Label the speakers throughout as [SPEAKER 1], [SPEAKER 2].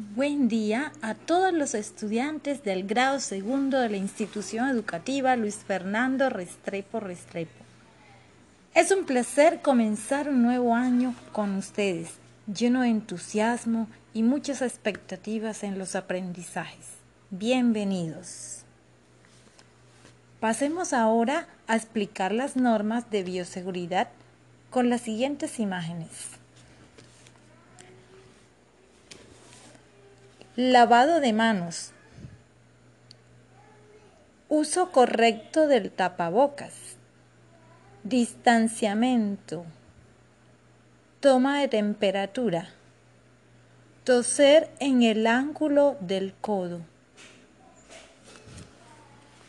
[SPEAKER 1] Buen día a todos los estudiantes del grado segundo de la institución educativa Luis Fernando Restrepo Restrepo. Es un placer comenzar un nuevo año con ustedes, lleno de entusiasmo y muchas expectativas en los aprendizajes. Bienvenidos. Pasemos ahora a explicar las normas de bioseguridad con las siguientes imágenes. Lavado de manos. Uso correcto del tapabocas. Distanciamiento. Toma de temperatura. Toser en el ángulo del codo.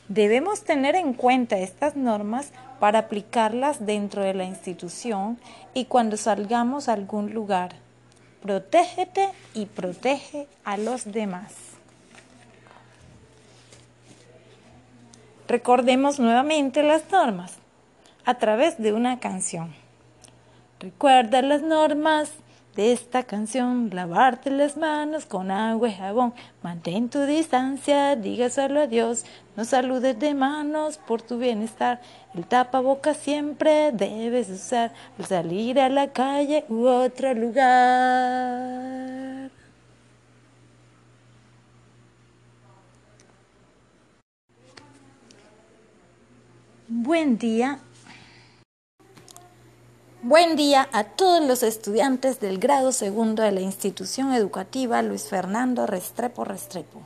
[SPEAKER 1] Debemos tener en cuenta estas normas para aplicarlas dentro de la institución y cuando salgamos a algún lugar. Protégete y protege a los demás. Recordemos nuevamente las normas a través de una canción. Recuerda las normas de esta canción, lavarte las manos con agua y jabón, mantén tu distancia, diga solo adiós, no saludes de manos por tu bienestar, el tapaboca siempre debes usar al salir a la calle u otro lugar. Buen día Buen día a todos los estudiantes del grado segundo de la institución educativa Luis Fernando Restrepo Restrepo.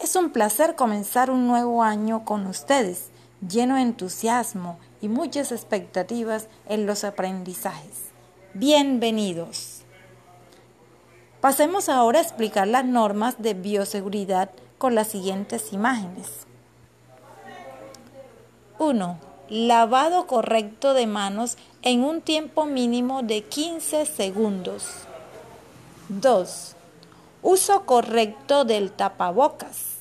[SPEAKER 1] Es un placer comenzar un nuevo año con ustedes, lleno de entusiasmo y muchas expectativas en los aprendizajes. Bienvenidos. Pasemos ahora a explicar las normas de bioseguridad con las siguientes imágenes. 1 lavado correcto de manos en un tiempo mínimo de 15 segundos. 2. Uso correcto del tapabocas.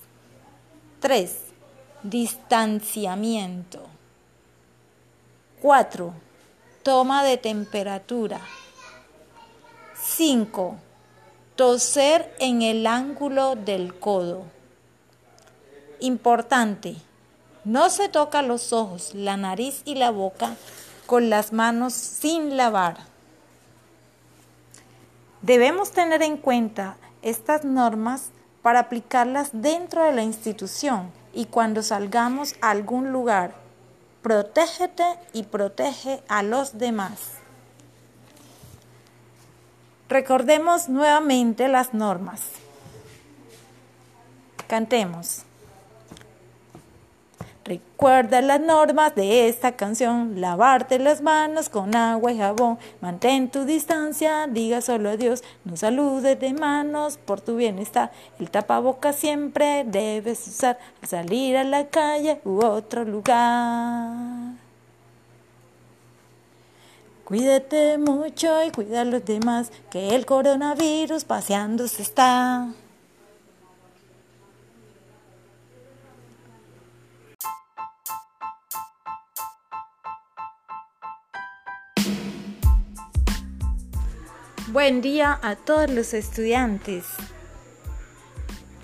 [SPEAKER 1] 3. Distanciamiento. 4. Toma de temperatura. 5. Toser en el ángulo del codo. Importante. No se toca los ojos, la nariz y la boca con las manos sin lavar. Debemos tener en cuenta estas normas para aplicarlas dentro de la institución y cuando salgamos a algún lugar. Protégete y protege a los demás. Recordemos nuevamente las normas. Cantemos. Recuerda las normas de esta canción, lavarte las manos con agua y jabón, mantén tu distancia, diga solo adiós, no saludes de manos por tu bienestar, el tapaboca siempre debes usar al salir a la calle u otro lugar. Cuídate mucho y cuida a los demás, que el coronavirus paseándose está. Buen día a todos los estudiantes.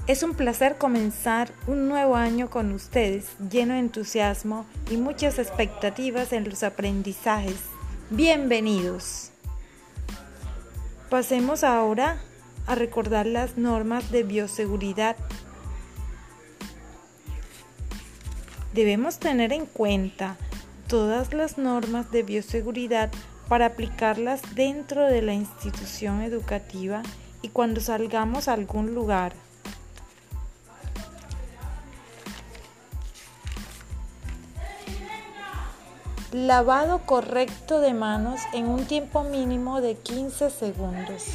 [SPEAKER 1] Es un placer comenzar un nuevo año con ustedes, lleno de entusiasmo y muchas expectativas en los aprendizajes. Bienvenidos. Pasemos ahora a recordar las normas de bioseguridad. Debemos tener en cuenta todas las normas de bioseguridad para aplicarlas dentro de la institución educativa y cuando salgamos a algún lugar. Lavado correcto de manos en un tiempo mínimo de 15 segundos.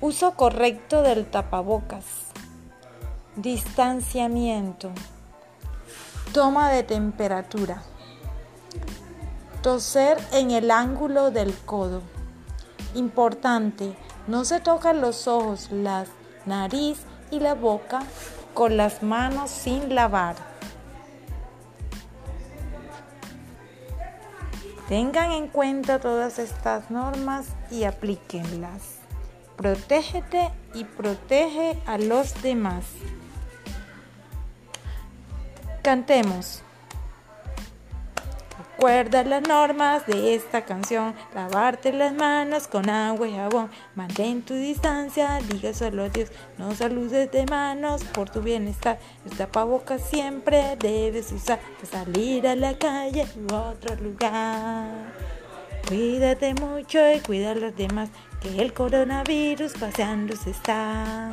[SPEAKER 1] Uso correcto del tapabocas. Distanciamiento. Toma de temperatura. Toser en el ángulo del codo. Importante, no se tocan los ojos, la nariz y la boca con las manos sin lavar. Tengan en cuenta todas estas normas y aplíquenlas. Protégete y protege a los demás. Cantemos. Recuerda las normas de esta canción. Lavarte las manos con agua y jabón. Mantén tu distancia, diga solo adiós. No saludes de manos por tu bienestar. El tapabocas siempre debes usar para salir a la calle u otro lugar. Cuídate mucho y cuida a los demás, que el coronavirus paseándose está.